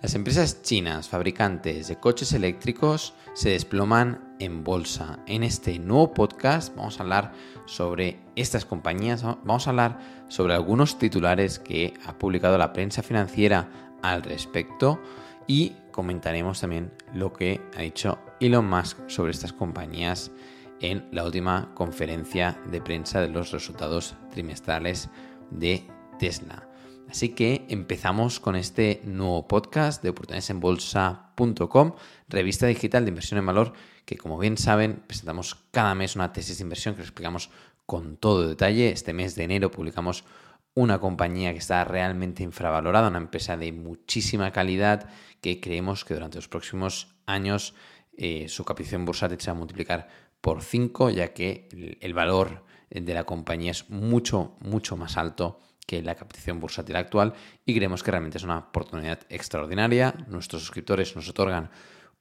Las empresas chinas fabricantes de coches eléctricos se desploman en bolsa. En este nuevo podcast vamos a hablar sobre estas compañías, vamos a hablar sobre algunos titulares que ha publicado la prensa financiera al respecto y comentaremos también lo que ha dicho Elon Musk sobre estas compañías en la última conferencia de prensa de los resultados trimestrales de Tesla. Así que empezamos con este nuevo podcast de oportunidadesenbolsa.com, revista digital de inversión en valor, que como bien saben, presentamos cada mes una tesis de inversión que explicamos con todo detalle. Este mes de enero publicamos una compañía que está realmente infravalorada, una empresa de muchísima calidad que creemos que durante los próximos años eh, su capitalización bursátil se va a multiplicar por 5, ya que el valor de la compañía es mucho, mucho más alto que la captación bursátil actual y creemos que realmente es una oportunidad extraordinaria. Nuestros suscriptores nos otorgan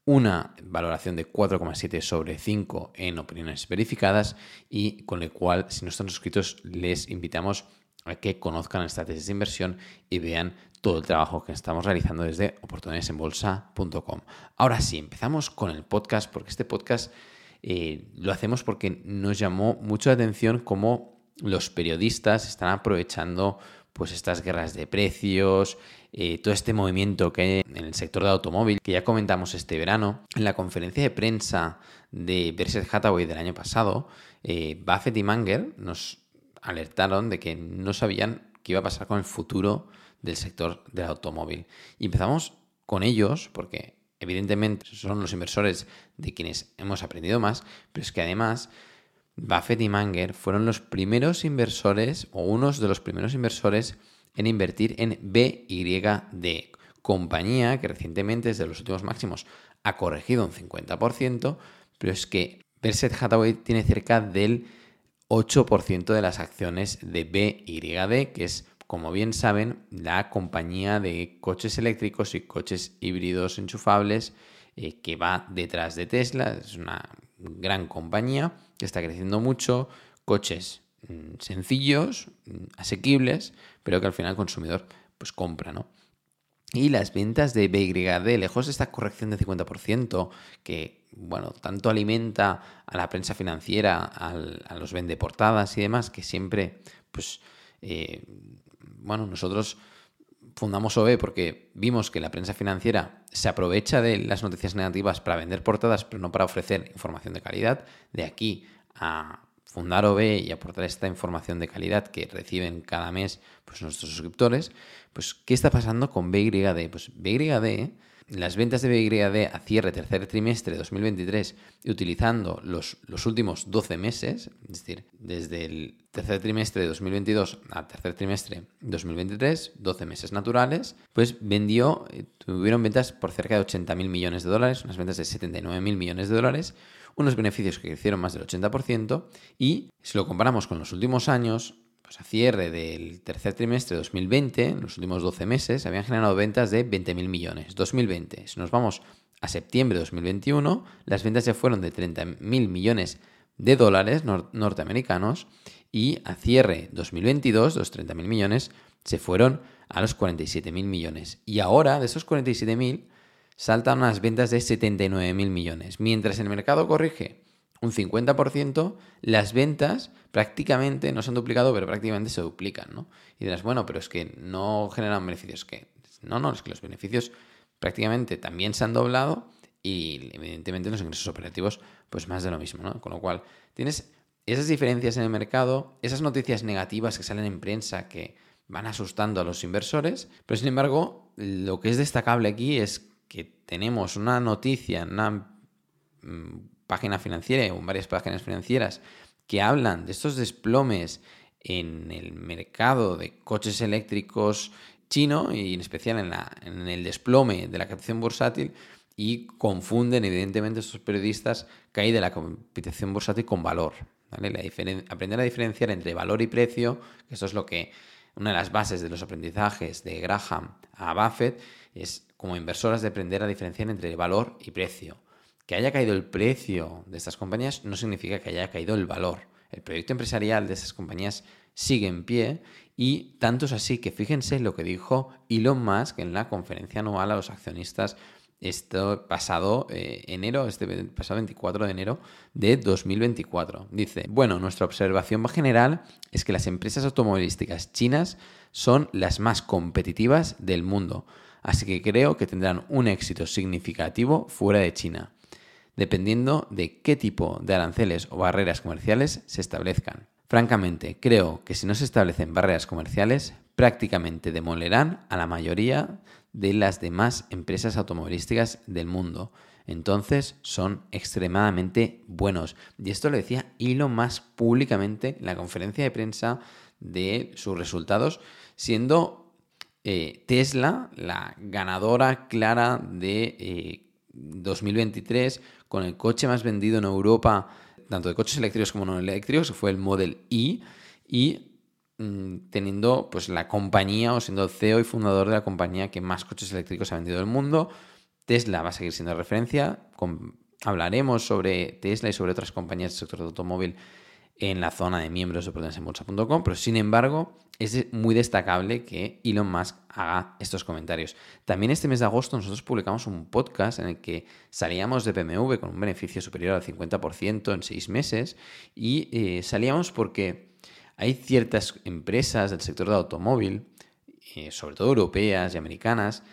una valoración de 4,7 sobre 5 en opiniones verificadas y con el cual si no están suscritos les invitamos a que conozcan esta tesis de inversión y vean todo el trabajo que estamos realizando desde oportunidadesenbolsa.com. Ahora sí, empezamos con el podcast porque este podcast eh, lo hacemos porque nos llamó mucho la atención cómo los periodistas están aprovechando pues estas guerras de precios, eh, todo este movimiento que hay en el sector del automóvil, que ya comentamos este verano. En la conferencia de prensa de Berkshire Hathaway del año pasado, eh, Buffett y Manger nos alertaron de que no sabían qué iba a pasar con el futuro del sector del automóvil. Y empezamos con ellos, porque evidentemente son los inversores de quienes hemos aprendido más, pero es que además Buffett y Manger fueron los primeros inversores o unos de los primeros inversores en invertir en BYD, compañía que recientemente desde los últimos máximos ha corregido un 50%, pero es que Berkshire Hathaway tiene cerca del 8% de las acciones de BYD, que es, como bien saben, la compañía de coches eléctricos y coches híbridos enchufables eh, que va detrás de Tesla. Es una gran compañía que está creciendo mucho, coches mm, sencillos, mm, asequibles, pero que al final el consumidor pues compra, ¿no? Y las ventas de BYD, lejos de esta corrección de 50%, que, bueno, tanto alimenta a la prensa financiera, a los vendeportadas y demás, que siempre, pues, eh, bueno, nosotros fundamos OB porque vimos que la prensa financiera se aprovecha de las noticias negativas para vender portadas, pero no para ofrecer información de calidad. De aquí a fundar OB y aportar esta información de calidad que reciben cada mes pues, nuestros suscriptores, pues ¿qué está pasando con BYD? Pues BYD las ventas de BYD a cierre tercer trimestre de 2023 y utilizando los, los últimos 12 meses, es decir, desde el tercer trimestre de 2022 al tercer trimestre de 2023, 12 meses naturales, pues vendió, eh, tuvieron ventas por cerca de 80.000 millones de dólares, unas ventas de 79.000 millones de dólares, unos beneficios que crecieron más del 80% y si lo comparamos con los últimos años, pues a cierre del tercer trimestre de 2020, en los últimos 12 meses, habían generado ventas de 20.000 millones. 2020. Si nos vamos a septiembre de 2021, las ventas ya fueron de 30.000 millones de dólares norteamericanos y a cierre 2022, los 30.000 millones se fueron a los 47.000 millones. Y ahora, de esos 47.000, saltan unas ventas de 79.000 millones. Mientras el mercado corrige un 50%, las ventas prácticamente no se han duplicado, pero prácticamente se duplican, ¿no? Y dirás, bueno, pero es que no generan beneficios. que No, no, es que los beneficios prácticamente también se han doblado y evidentemente los ingresos operativos, pues más de lo mismo, ¿no? Con lo cual, tienes esas diferencias en el mercado, esas noticias negativas que salen en prensa que van asustando a los inversores, pero sin embargo, lo que es destacable aquí es que tenemos una noticia, una mm, página financiera o varias páginas financieras que hablan de estos desplomes en el mercado de coches eléctricos chino y en especial en, la, en el desplome de la captación bursátil y confunden evidentemente estos periodistas que hay de la competición bursátil con valor. aprender a diferenciar entre valor y precio, que esto es lo que una de las bases de los aprendizajes de Graham a Buffett, es como inversoras de aprender a diferenciar entre valor y precio. Que haya caído el precio de estas compañías no significa que haya caído el valor. El proyecto empresarial de estas compañías sigue en pie y tanto es así que fíjense lo que dijo Elon Musk en la conferencia anual a los accionistas esto pasado eh, enero, este pasado 24 de enero de 2024. Dice, bueno, nuestra observación general es que las empresas automovilísticas chinas son las más competitivas del mundo, así que creo que tendrán un éxito significativo fuera de China, dependiendo de qué tipo de aranceles o barreras comerciales se establezcan. Francamente, creo que si no se establecen barreras comerciales, prácticamente demolerán a la mayoría de las demás empresas automovilísticas del mundo. Entonces son extremadamente buenos. Y esto lo decía Elon más públicamente en la conferencia de prensa de sus resultados, siendo eh, Tesla la ganadora clara de 2023 eh, con el coche más vendido en Europa tanto de coches eléctricos como no eléctricos, fue el Model E, y mm, teniendo pues la compañía o siendo CEO y fundador de la compañía que más coches eléctricos ha vendido del mundo. Tesla va a seguir siendo referencia. hablaremos sobre Tesla y sobre otras compañías del sector de automóvil en la zona de miembros de potenciabolsa.com, pero sin embargo es muy destacable que Elon Musk haga estos comentarios. También este mes de agosto nosotros publicamos un podcast en el que salíamos de BMW con un beneficio superior al 50% en seis meses y eh, salíamos porque hay ciertas empresas del sector de automóvil, eh, sobre todo europeas y americanas,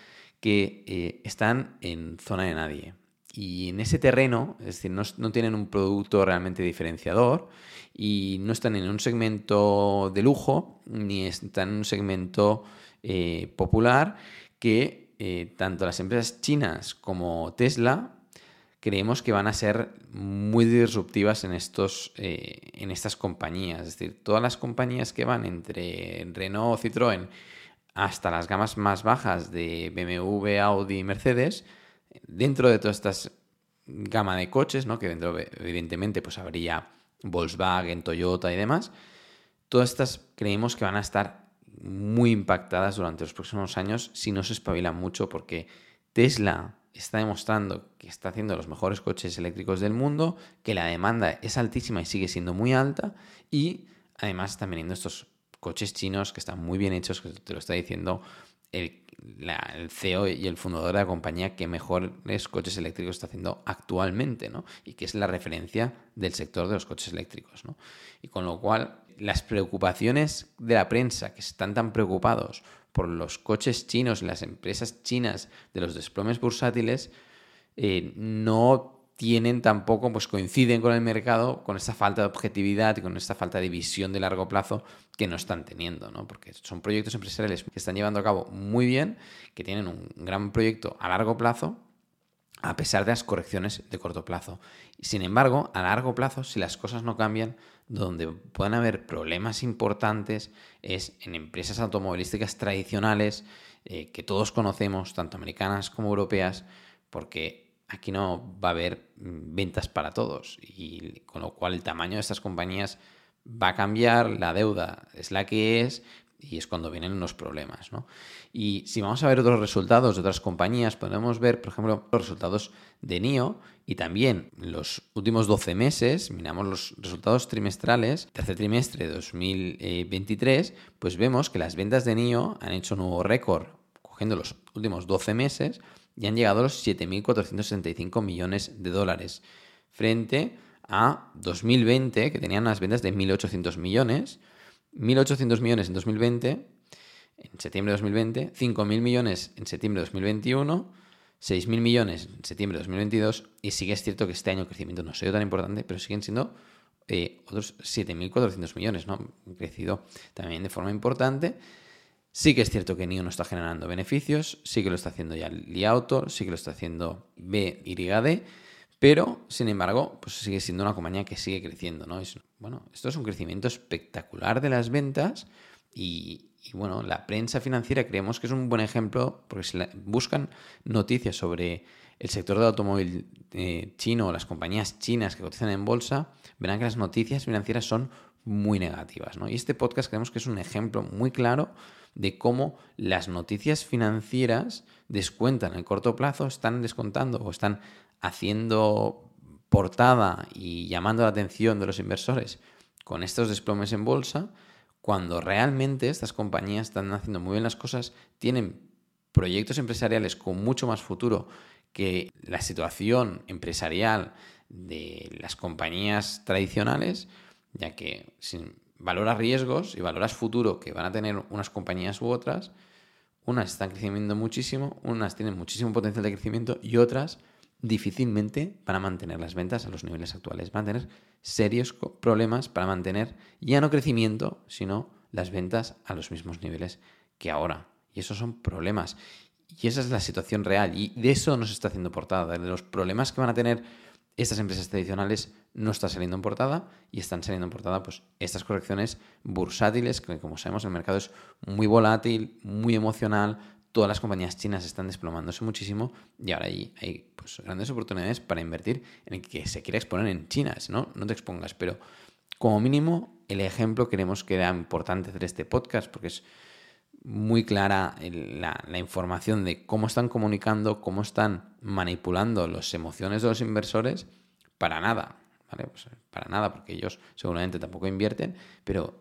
que eh, están en zona de nadie. Y en ese terreno, es decir, no, tienen un producto realmente diferenciador, y no están en un segmento de lujo ni están en un segmento eh, popular que eh, tanto las empresas chinas como Tesla creemos que van a ser muy disruptivas en, estos, eh, en estas compañías. Es decir, todas las compañías que van entre Renault, Citroën, hasta las gamas más bajas de BMW, Audi y Mercedes, dentro de todas estas gama de coches, ¿no? que dentro evidentemente pues habría Volkswagen, Toyota y demás, todas estas creemos que van a estar muy impactadas durante los próximos años si no se espabilan mucho porque Tesla está demostrando que está haciendo los mejores coches eléctricos del mundo, que la demanda es altísima y sigue siendo muy alta y además están viniendo estos coches chinos que están muy bien hechos, que te lo está diciendo el, CEO y el fundador de la compañía que mejores coches eléctricos está haciendo actualmente, ¿no? Y que es la referencia del sector de los coches eléctricos, ¿no? Y con lo cual, las preocupaciones de la prensa, que están tan preocupados por los coches chinos las empresas chinas de los desplomes bursátiles, eh, no tienen tampoco, pues coinciden con el mercado, con esta falta de objetividad y con esta falta de visión de largo plazo que no están teniendo, ¿no? Porque son proyectos empresariales que están llevando a cabo muy bien, que tienen un gran proyecto a largo plazo, a pesar de las correcciones de corto plazo. Sin embargo, a largo plazo, si las cosas no cambian, donde pueden haber problemas importantes es en empresas automovilísticas tradicionales eh, que todos conocemos, tanto americanas como europeas, porque aquí no va a haber mm, ventas para todos y con lo cual el tamaño de estas compañías va a cambiar, la deuda es la que es y es cuando vienen los problemas. ¿no? Y si vamos a ver otros resultados de otras compañías, podemos ver, por ejemplo, los resultados de NIO y también los últimos 12 meses, miramos los resultados trimestrales, tercer trimestre de 2023, pues vemos que las ventas de NIO han hecho un nuevo récord cogiendo los últimos 12 meses y han llegado a los 7.465 millones de dólares, frente a 2020, que tenían unas ventas de 1.800 millones, 1.800 millones en 2020, en septiembre de 2020, 5.000 millones en septiembre de 2021, 6.000 millones en septiembre de 2022, y sí que es cierto que este año el crecimiento no ha sido tan importante, pero siguen siendo eh, otros 7.400 millones, ¿no? Han crecido también de forma importante. Sí que es cierto que NIO no está generando beneficios, sí que lo está haciendo ya Li Auto, sí que lo está haciendo BYD, pero sin embargo, pues sigue siendo una compañía que sigue creciendo, ¿no? Es, bueno, esto es un crecimiento espectacular de las ventas y, bueno, la prensa financiera creemos que es un buen ejemplo porque si buscan noticias sobre el sector del automóvil eh, chino o las compañías chinas que cotizan en bolsa, verán que las noticias financieras son muy negativas, ¿no? Y este podcast creemos que es un ejemplo muy claro de cómo las noticias financieras descuentan en corto plazo, están descontando o están haciendo portada y llamando la atención de los inversores con estos desplomes en bolsa, cuando realmente estas compañías están haciendo muy bien las cosas, tienen proyectos empresariales con mucho más futuro que la situación empresarial de las compañías tradicionales, ya que si valoras riesgos y valoras futuro que van a tener unas compañías u otras, unas están creciendo muchísimo, unas tienen muchísimo potencial de crecimiento y otras difícilmente van a mantener las ventas a los niveles actuales. Van a tener serios problemas para mantener ya no crecimiento, sino las ventas a los mismos niveles que ahora. Y esos son problemas. Y esa es la situación real. Y de eso nos está haciendo portada. De los problemas que van a tener estas empresas tradicionales no está saliendo en portada y están saliendo en portada pues estas correcciones bursátiles que como sabemos el mercado es muy volátil, muy emocional, todas las compañías chinas están desplomándose muchísimo y ahora hay, hay pues, grandes oportunidades para invertir en el que se quiera exponer en China, ¿no? No te expongas, pero como mínimo el ejemplo queremos que era importante hacer este podcast porque es muy clara la, información de cómo están comunicando, cómo están manipulando las emociones de los inversores, para nada, ¿vale? Pues, para nada, porque ellos seguramente tampoco invierten, pero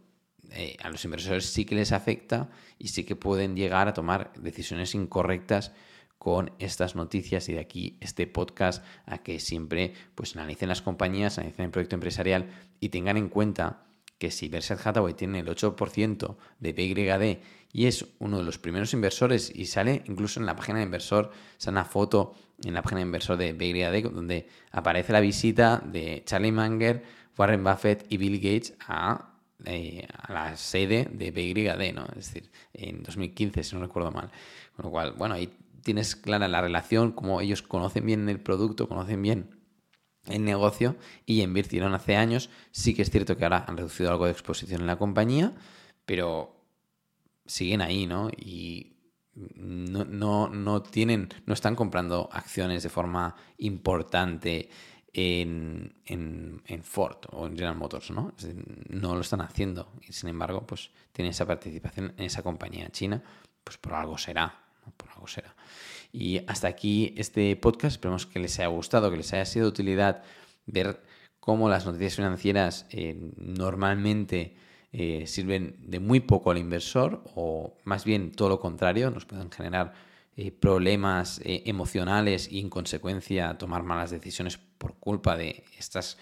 eh, a los inversores sí que les afecta y sí que pueden llegar a tomar decisiones incorrectas con estas noticias y de aquí este podcast a que siempre pues analicen las compañías, analicen el proyecto empresarial y tengan en cuenta que si Berkshire Hathaway tiene el 8% de BYD y es uno de los primeros inversores y sale incluso en la página de inversor, sale una foto en la página de inversor de BYD donde aparece la visita de Charlie Munger, Warren Buffett y Bill Gates a, eh, a la sede de BYD, ¿no? Es decir, en 2015, si no recuerdo mal. Con lo cual, bueno, ahí tienes clara la relación, como ellos conocen bien el producto, conocen bien el negocio y invirtieron hace años. Sí que es cierto que ahora han reducido algo de exposición en la compañía, pero siguen ahí, ¿no? Y no, no, no tienen, no están comprando acciones de forma importante en, en, en, Ford o en General Motors, ¿no? No lo están haciendo. Y sin embargo, pues tienen esa participación en esa compañía china, pues por algo será, por algo será. Y hasta aquí este podcast. Esperemos que les haya gustado, que les haya sido de utilidad ver cómo las noticias financieras eh, normalmente eh, sirven de muy poco al inversor o más bien todo lo contrario, nos pueden generar eh, problemas emocionales y en consecuencia tomar malas decisiones por culpa de estas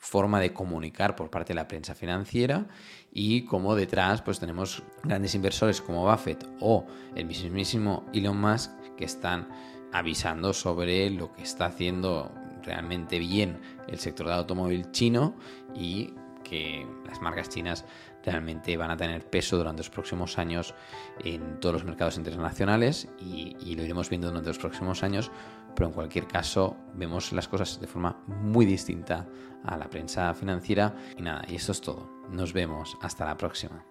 forma de comunicar por parte de la prensa financiera y como detrás pues tenemos grandes inversores como Buffett o el mismísimo Elon Musk que están avisando sobre lo que está haciendo realmente bien el sector del automóvil chino y que las marcas chinas realmente van a tener peso durante los próximos años en todos los mercados internacionales y, y, lo iremos viendo durante los próximos años, pero en cualquier caso vemos las cosas de forma muy distinta a la prensa financiera y nada, y esto es todo. Nos vemos, hasta la próxima.